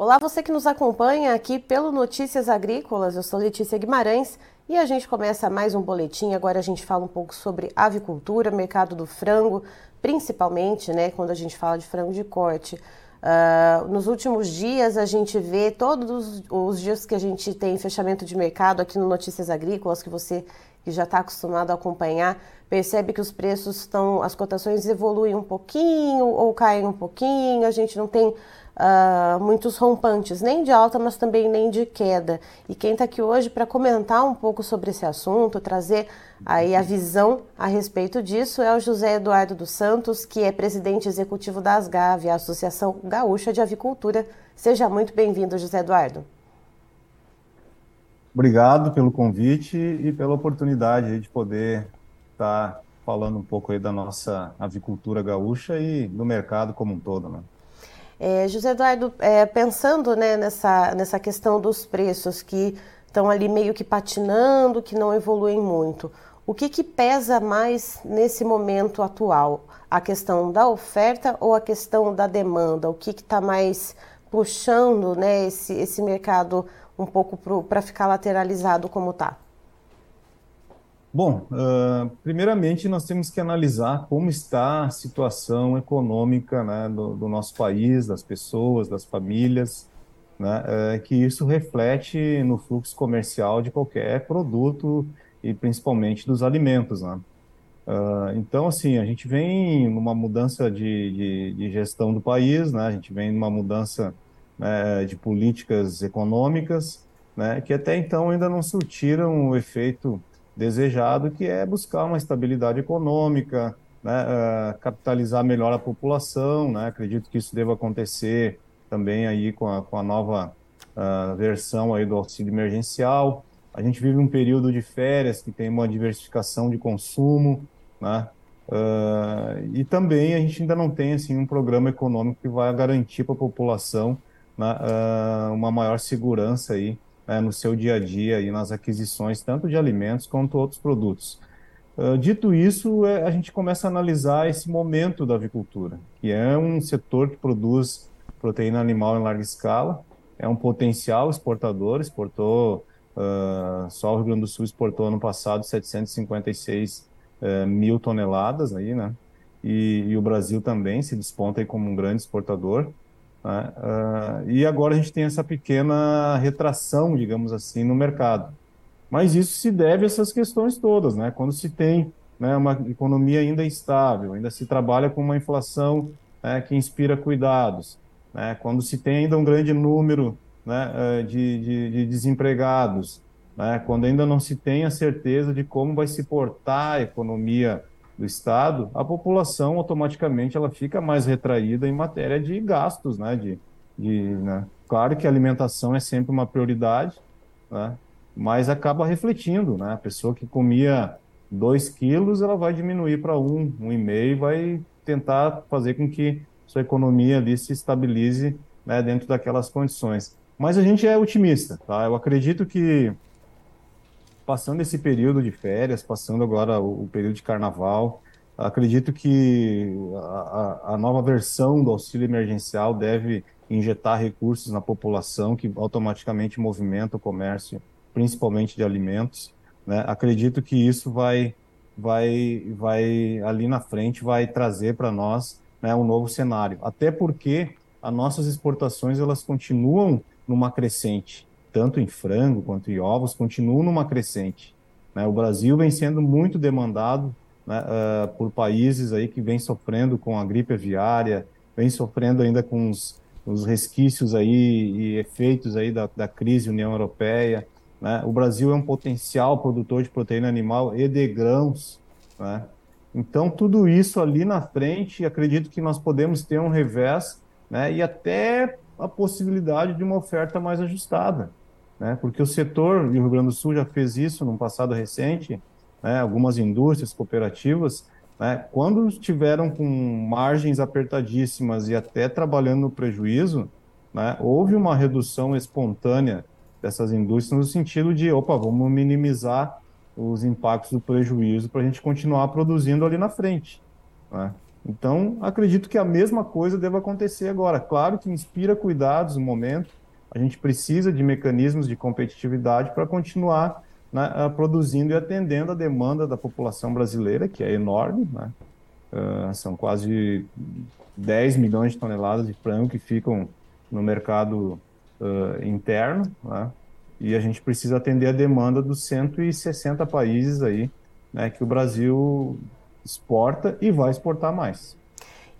Olá, você que nos acompanha aqui pelo Notícias Agrícolas. Eu sou Letícia Guimarães e a gente começa mais um boletim. Agora a gente fala um pouco sobre avicultura, mercado do frango, principalmente, né, quando a gente fala de frango de corte. Uh, nos últimos dias a gente vê todos os dias que a gente tem fechamento de mercado aqui no Notícias Agrícolas, que você que já está acostumado a acompanhar, percebe que os preços estão, as cotações evoluem um pouquinho ou caem um pouquinho, a gente não tem uh, muitos rompantes, nem de alta, mas também nem de queda. E quem está aqui hoje para comentar um pouco sobre esse assunto, trazer aí a visão a respeito disso, é o José Eduardo dos Santos, que é presidente executivo da ASGAV, a Associação Gaúcha de Avicultura. Seja muito bem-vindo, José Eduardo. Obrigado pelo convite e pela oportunidade de poder estar tá falando um pouco aí da nossa avicultura gaúcha e do mercado como um todo, né? É, José Eduardo, é, pensando né, nessa, nessa questão dos preços que estão ali meio que patinando, que não evoluem muito, o que, que pesa mais nesse momento atual? A questão da oferta ou a questão da demanda? O que está mais puxando né, esse, esse mercado um pouco para ficar lateralizado como está? Bom, uh, primeiramente nós temos que analisar como está a situação econômica né, do, do, nosso país, das pessoas, das famílias, né, uh, que isso reflete no fluxo comercial de qualquer produto e principalmente dos alimentos. Né? Uh, então, assim, a gente vem numa mudança de, de, de, gestão do país, né? a gente vem numa mudança né, de políticas econômicas, né, que até então ainda não surtiram o efeito desejado, que é buscar uma estabilidade econômica, né, uh, capitalizar melhor a população. Né, acredito que isso deva acontecer também aí com a, com a nova uh, versão aí do auxílio emergencial. A gente vive um período de férias que tem uma diversificação de consumo, né? Uh, e também a gente ainda não tem assim um programa econômico que vai garantir para a população uh, uma maior segurança aí né, no seu dia a dia e nas aquisições tanto de alimentos quanto outros produtos. Uh, dito isso, é, a gente começa a analisar esse momento da avicultura, que é um setor que produz proteína animal em larga escala, é um potencial exportador, exportou, uh, só o Rio Grande do Sul exportou ano passado 756 uh, eh, mil toneladas aí, né? E, e, o Brasil também se desponta aí como um grande exportador. Né? Uh, e agora a gente tem essa pequena retração, digamos assim, no mercado. Mas isso se deve a essas questões todas, né? Quando se tem né, uma economia ainda instável, ainda se trabalha com uma inflação né, que inspira cuidados, né? quando se tem ainda um grande número né, eh, de, de, de desempregados, né? quando ainda não se tem a certeza de como vai se portar a economia do Estado, a população automaticamente ela fica mais retraída em matéria de gastos, né? De, de, né? Claro que a alimentação é sempre uma prioridade, né? mas acaba refletindo, né? A pessoa que comia 2 quilos, ela vai diminuir para um, um e meio, vai tentar fazer com que sua economia ali se estabilize né, dentro daquelas condições. Mas a gente é otimista, tá? Eu acredito que passando esse período de férias, passando agora o, o período de carnaval, acredito que a, a, nova versão do auxílio emergencial deve injetar recursos na população que automaticamente movimenta o comércio, principalmente de alimentos. Né? Acredito que isso vai, vai, vai ali na frente vai trazer para nós né, um novo cenário. Até porque as nossas exportações elas continuam numa crescente tanto em frango quanto em ovos, continuam numa crescente. Né? O Brasil vem sendo muito demandado né, uh, por países aí que vem sofrendo com a gripe aviária, vem sofrendo ainda com os, os resquícios aí e efeitos aí da, da crise União Europeia. Né? O Brasil é um potencial produtor de proteína animal e de grãos. Né? Então, tudo isso ali na frente, acredito que nós podemos ter um revés né, e até a possibilidade de uma oferta mais ajustada né? porque o setor do Rio Grande do Sul já fez isso num passado recente, né? algumas indústrias cooperativas, né? quando estiveram com margens apertadíssimas e até trabalhando no prejuízo, né? houve uma redução espontânea dessas indústrias no sentido de, opa, vamos minimizar os impactos do prejuízo para a gente continuar produzindo ali na frente. Né? Então, acredito que a mesma coisa deva acontecer agora. Claro que inspira cuidados no momento, a gente precisa de mecanismos de competitividade para continuar né, produzindo e atendendo a demanda da população brasileira, que é enorme, né? Uh, são quase 10 milhões de toneladas de frango que ficam no mercado uh, interno, né? e a gente precisa atender a demanda dos 160 países aí, né, que o Brasil exporta e vai exportar mais.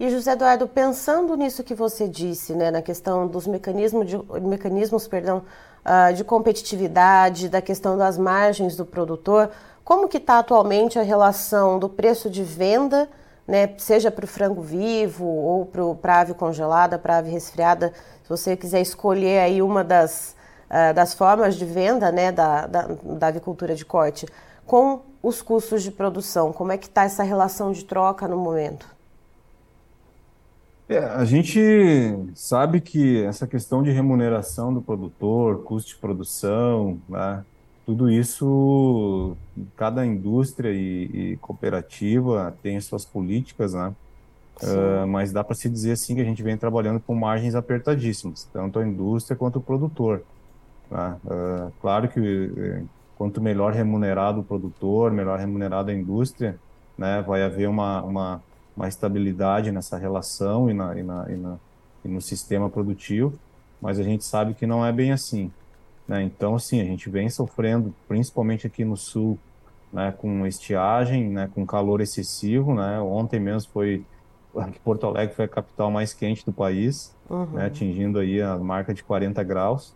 E José Eduardo, pensando nisso que você disse, né, na questão dos mecanismos de, mecanismos, perdão, uh, de competitividade, da questão das margens do produtor, como que está atualmente a relação do preço de venda, né, seja para o frango vivo ou para a ave congelada, para a ave resfriada, se você quiser escolher aí uma das, uh, das formas de venda né, da, da, da avicultura de corte, com os custos de produção, como é que está essa relação de troca no momento? É, a gente sabe que essa questão de remuneração do produtor, custo de produção, né, tudo isso, cada indústria e, e cooperativa tem suas políticas, né? Uh, mas dá para se dizer assim que a gente vem trabalhando com margens apertadíssimas, tanto a indústria quanto o produtor. Né? Uh, claro que eh, quanto melhor remunerado o produtor, melhor remunerada a indústria, né, vai haver uma, uma uma estabilidade nessa relação e, na, e, na, e, na, e no sistema produtivo, mas a gente sabe que não é bem assim. Né? Então, assim, a gente vem sofrendo, principalmente aqui no sul, né, com estiagem, né, com calor excessivo. Né? Ontem mesmo foi Porto Alegre foi a capital mais quente do país, uhum. né, atingindo aí a marca de 40 graus.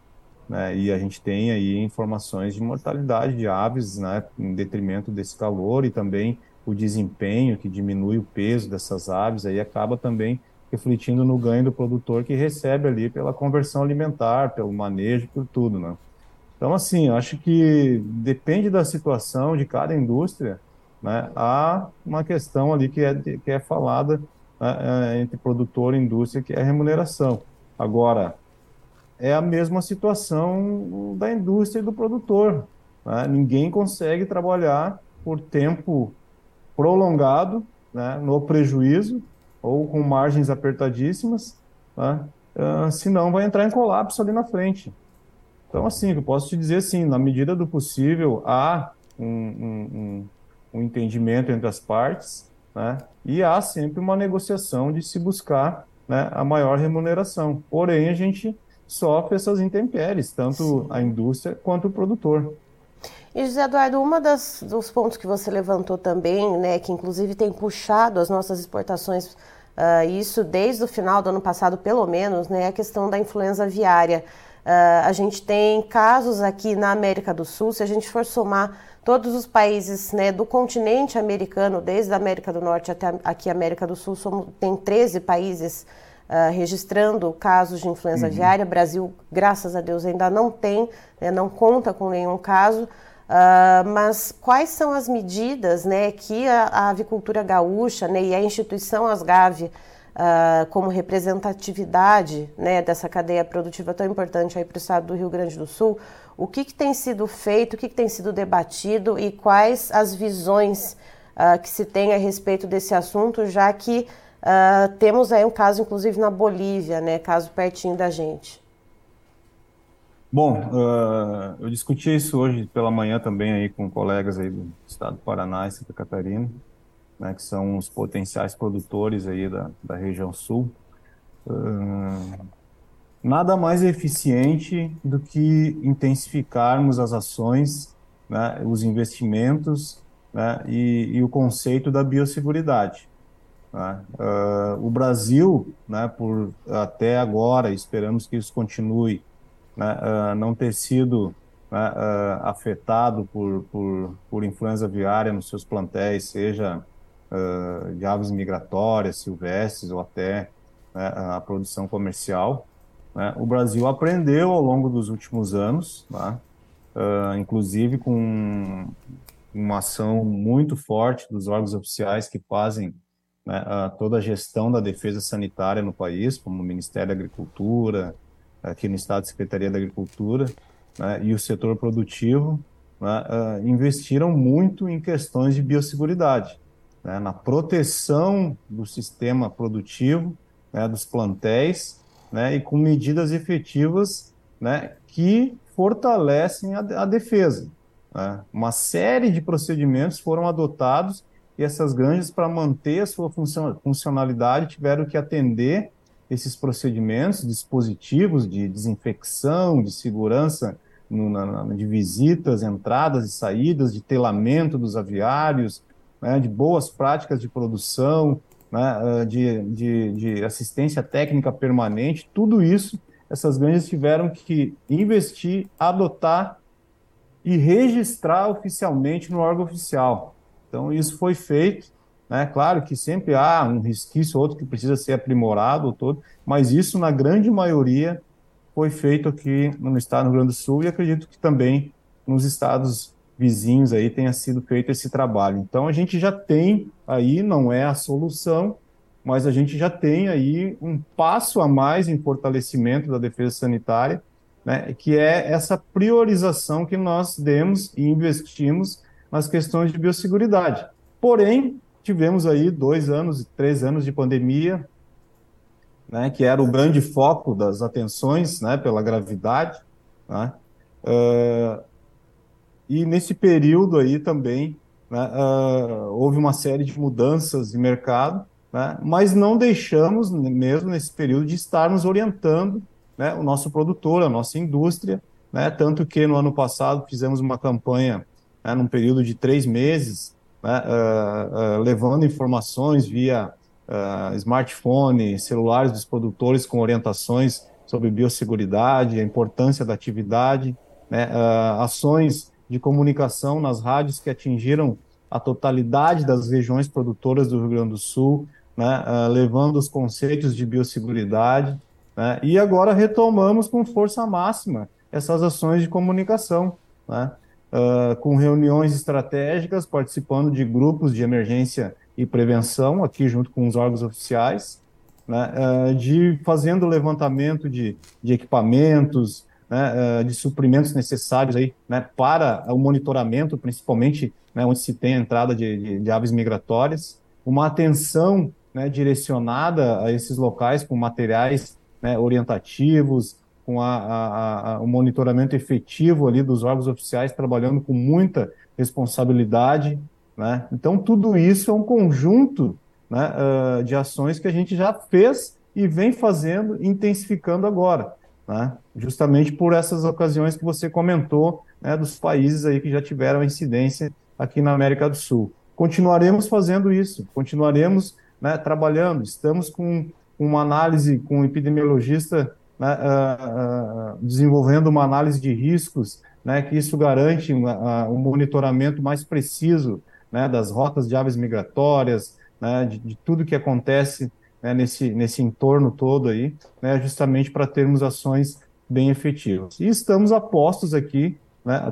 Né, e a gente tem aí informações de mortalidade de aves, né, em detrimento desse calor e também o desempenho, que diminui o peso dessas aves, aí acaba também refletindo no ganho do produtor que recebe ali pela conversão alimentar, pelo manejo, por tudo, né? Então, assim, acho que depende da situação de cada indústria, né? Há uma questão ali que é, que é falada né, é, entre produtor e indústria, que é a remuneração. Agora, é a mesma situação da indústria e do produtor. Né? Ninguém consegue trabalhar por tempo prolongado, né, no prejuízo ou com margens apertadíssimas, né, uh, senão vai entrar em colapso ali na frente. Então, assim, eu posso te dizer assim, na medida do possível, há um, um, um entendimento entre as partes, né, e há sempre uma negociação de se buscar né, a maior remuneração. Porém, a gente sofre essas intempéries, tanto a indústria quanto o produtor. E José Eduardo, uma das dos pontos que você levantou também, né, que inclusive tem puxado as nossas exportações, uh, isso desde o final do ano passado, pelo menos, né, é a questão da influenza aviária. Uh, a gente tem casos aqui na América do Sul, se a gente for somar todos os países né, do continente americano, desde a América do Norte até aqui a América do Sul, somos, tem 13 países uh, registrando casos de influenza uhum. aviária. Brasil, graças a Deus, ainda não tem, né, não conta com nenhum caso. Uh, mas quais são as medidas né, que a, a avicultura gaúcha né, e a instituição Asgave, uh, como representatividade né, dessa cadeia produtiva tão importante para o estado do Rio Grande do Sul, o que, que tem sido feito, o que, que, tem sido debatido e quais as visões uh, que se tem a respeito desse assunto, já que temos aí um caso, inclusive, na Bolívia, né, caso pertinho da gente. Bom, uh, eu discuti isso hoje pela manhã também aí com colegas aí do estado do Paraná e Santa Catarina, né, que são os potenciais produtores aí da, da região sul. Uh, nada mais eficiente do que intensificarmos as ações, né, os investimentos né, e, e, o conceito da biosseguridade. Né? Uh, o Brasil, né, por até agora, esperamos que isso continue, né, uh, não ter sido né, uh, afetado por, por, por influenza aviária nos seus plantéis, seja uh, de aves migratórias, silvestres ou até né, a produção comercial. Né. O Brasil aprendeu ao longo dos últimos anos, né, inclusive com uma ação muito forte dos órgãos oficiais que fazem né, toda a gestão da defesa sanitária no país, como o Ministério da Agricultura, aqui no Estado, Secretaria da Agricultura, né, e o setor produtivo né, uh, investiram muito em questões de biosseguridade. né, na proteção do sistema produtivo, né, dos plantéis, né, e com medidas efetivas né, que fortalecem a, a defesa. Uma série de procedimentos foram adotados e essas granjas, para manter a sua funcionalidade, tiveram que atender esses procedimentos, dispositivos de desinfecção, de segurança no, na, de visitas, entradas e saídas, de telamento dos aviários, né, de boas práticas de produção, né, ah, de, de, de assistência técnica permanente, tudo isso essas granjas tiveram que investir, adotar e registrar oficialmente no órgão oficial. Então, isso foi feito. Né? Claro que sempre há um resquício, outro que precisa ser aprimorado, todo, mas isso, na grande maioria, foi feito aqui no estado do Rio Grande do Sul e acredito que também nos estados vizinhos aí tenha sido feito esse trabalho. Então, a gente já tem aí, não é a solução, mas a gente já tem aí um passo a mais em fortalecimento da defesa sanitária, né, que é essa priorização que nós demos e investimos nas questões de biosseguridade. Porém, tivemos aí dois anos, três anos de pandemia, né, que era o grande foco das atenções, né, pela gravidade, né, uh, e nesse período aí também né, uh, houve uma série de mudanças de mercado, né? mas não deixamos, mesmo nesse período, de estarmos orientando né, o nosso produtor, a nossa indústria, né? tanto que no ano passado fizemos uma campanha, né, num período de três meses, uh, uh, levando informações via uh, smartphone, celulares dos produtores com orientações sobre biosseguridade, a importância da atividade, né, ações de comunicação nas rádios que atingiram a totalidade das regiões produtoras do Rio Grande do Sul, né, levando os conceitos de biosseguridade, né, e agora retomamos com força máxima essas ações de comunicação, né, uh, com reuniões estratégicas, participando de grupos de emergência e prevenção, aqui junto com os órgãos oficiais, né, uh, de fazendo levantamento de, de equipamentos, né, de suprimentos necessários aí, né, para o monitoramento, principalmente né, onde se tem a entrada de, de, de aves migratórias, uma atenção né, direcionada a esses locais com materiais né, orientativos, com a, a, a, o monitoramento efetivo ali dos órgãos oficiais, trabalhando com muita responsabilidade. Né? Então, tudo isso é um conjunto né, uh, de ações que a gente já fez e vem fazendo, intensificando agora. Né? Justamente por essas ocasiões que você comentou, né, dos países aí que já tiveram incidência aqui na América do Sul. Continuaremos fazendo isso, continuaremos né, trabalhando. Estamos com uma análise com um epidemiologista né, uh, uh, desenvolvendo uma análise de riscos, né, que isso garante uh, um monitoramento mais preciso né, das rotas de aves migratórias, né, de, de, tudo que acontece né, nesse, nesse entorno todo aí, né, justamente para termos ações bem efetivas. E estamos apostos aqui,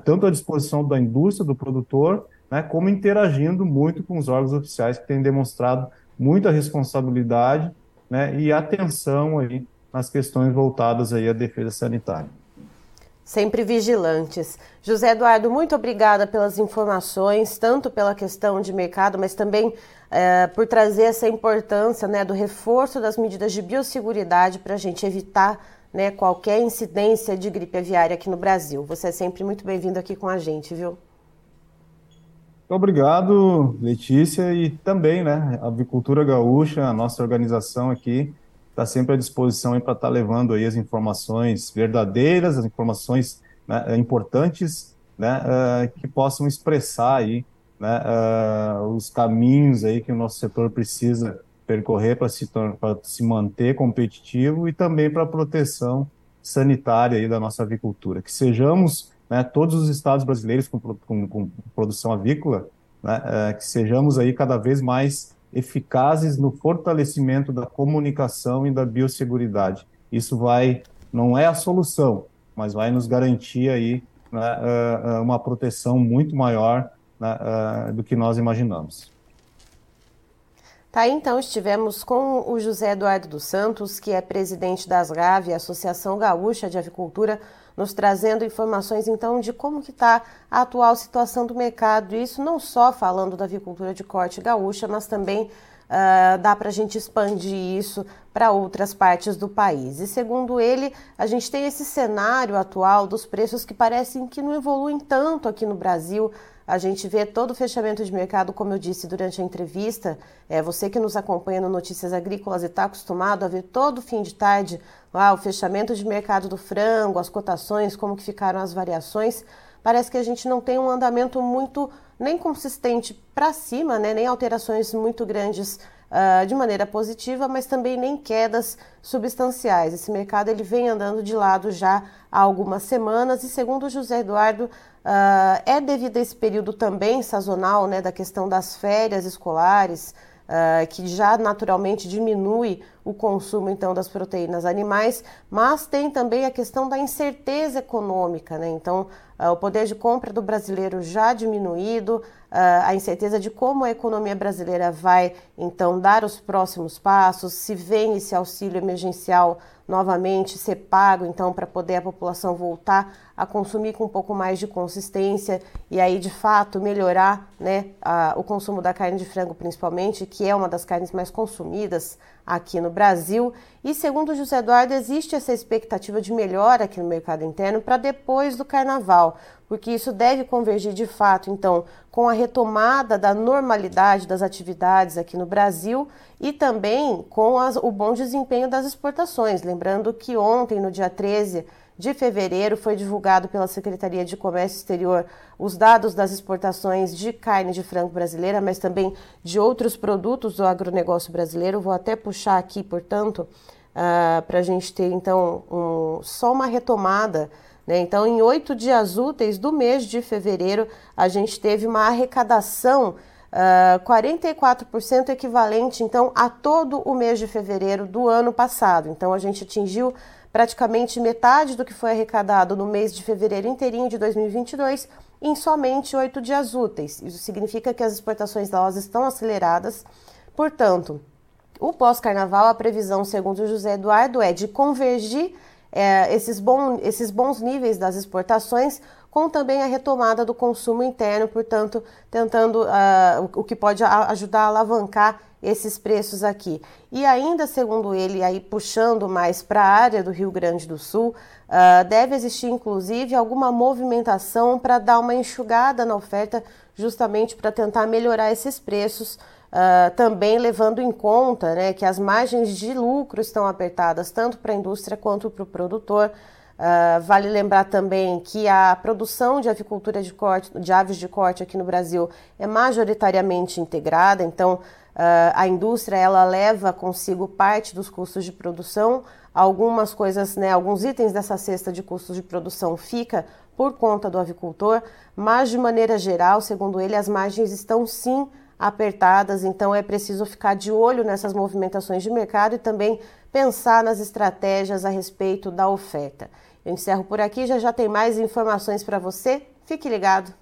tanto à disposição da indústria, do produtor, como interagindo muito com os órgãos oficiais que têm demonstrado muita responsabilidade né, e atenção aí nas questões voltadas aí à defesa sanitária. Sempre vigilantes. José Eduardo, muito obrigada pelas informações, tanto pela questão de mercado, mas também é, por trazer essa importância né, do reforço das medidas de biosseguridade para a gente evitar né, qualquer incidência de gripe aviária aqui no Brasil. Você é sempre muito bem-vindo aqui com a gente, viu? Obrigado, Letícia, e também, né, a Avicultura Gaúcha, a nossa organização aqui, está sempre à disposição para estar tá levando aí as informações verdadeiras, as informações né, importantes, né, uh, que possam expressar aí né, uh, os caminhos aí que o nosso setor precisa percorrer para se, se manter competitivo e também para a proteção sanitária aí da nossa avicultura. Que sejamos né, todos os estados brasileiros com, com, com produção avícola, né, que sejamos aí cada vez mais eficazes no fortalecimento da comunicação e da biosseguridade. Isso vai, não é a solução, mas vai nos garantir aí né, é, é, uma proteção muito maior né, do que nós imaginamos. Tá, então estivemos com o José Eduardo dos Santos, que é presidente das GAV, Associação Gaúcha de Avicultura, nos trazendo informações então de como que está a atual situação do mercado. Isso não só falando da avicultura de corte gaúcha, mas também uh, dá para a gente expandir isso para outras partes do país. E segundo ele, a gente tem esse cenário atual dos preços que parecem que não evoluem tanto aqui no Brasil. A gente vê todo o fechamento de mercado, como eu disse durante a entrevista. É, você que nos acompanha no Notícias Agrícolas e está acostumado a ver todo fim de tarde lá o fechamento de mercado do frango, as cotações, como que ficaram as variações. Parece que a gente não tem um andamento muito nem consistente para cima, né, nem alterações muito grandes uh, de maneira positiva, mas também nem quedas substanciais. Esse mercado ele vem andando de lado já há algumas semanas e, segundo o José Eduardo, Uh, é devido a esse período também sazonal, né, da questão das férias escolares, uh, que já naturalmente diminui o consumo então das proteínas animais, mas tem também a questão da incerteza econômica, né? Então, o poder de compra do brasileiro já diminuído, a incerteza de como a economia brasileira vai então dar os próximos passos, se vem esse auxílio emergencial novamente ser pago, então, para poder a população voltar a consumir com um pouco mais de consistência e aí, de fato, melhorar né, a, o consumo da carne de frango, principalmente, que é uma das carnes mais consumidas aqui no Brasil. E, segundo José Eduardo, existe essa expectativa de melhora aqui no mercado interno para depois do carnaval, porque isso deve convergir de fato, então, com a retomada da normalidade das atividades aqui no Brasil e também com as, o bom desempenho das exportações. Lembrando que ontem, no dia 13 de fevereiro, foi divulgado pela Secretaria de Comércio Exterior os dados das exportações de carne de frango brasileira, mas também de outros produtos do agronegócio brasileiro. Vou até puxar aqui, portanto, uh, ah, para a gente ter então um, só uma retomada né? Então, em oito dias úteis do mês de fevereiro, a gente teve uma arrecadação uh, ah, 44% equivalente então a todo o mês de fevereiro do ano passado. Então, a gente atingiu praticamente metade do que foi arrecadado no mês de fevereiro inteirinho de 2022 em somente oito dias úteis. Isso significa que as exportações delas estão aceleradas. Portanto, o pós-carnaval, a previsão, segundo José Eduardo, é de convergir é, esses, bom, esses bons níveis das exportações, com também a retomada do consumo interno, portanto, tentando uh, o, que pode ajudar a alavancar esses preços aqui. E ainda, segundo ele, aí puxando mais para a área do Rio Grande do Sul, uh, deve existir inclusive alguma movimentação para dar uma enxugada na oferta, justamente para tentar melhorar esses preços Uh, também levando em conta né, que as margens de lucro estão apertadas tanto para a indústria quanto para o produtor. Uh, vale lembrar também que a produção de avicultura de, corte, de aves de corte aqui no Brasil é majoritariamente integrada, então uh, a indústria ela leva consigo parte dos custos de produção. Algumas coisas, né, alguns itens dessa cesta de custos de produção fica por conta do avicultor, mas de maneira geral, segundo ele, as margens estão sim apertadas, então é preciso ficar de olho nessas movimentações de mercado e também pensar nas estratégias a respeito da oferta. Eu encerro por aqui, já já tem mais informações para você. Fique ligado.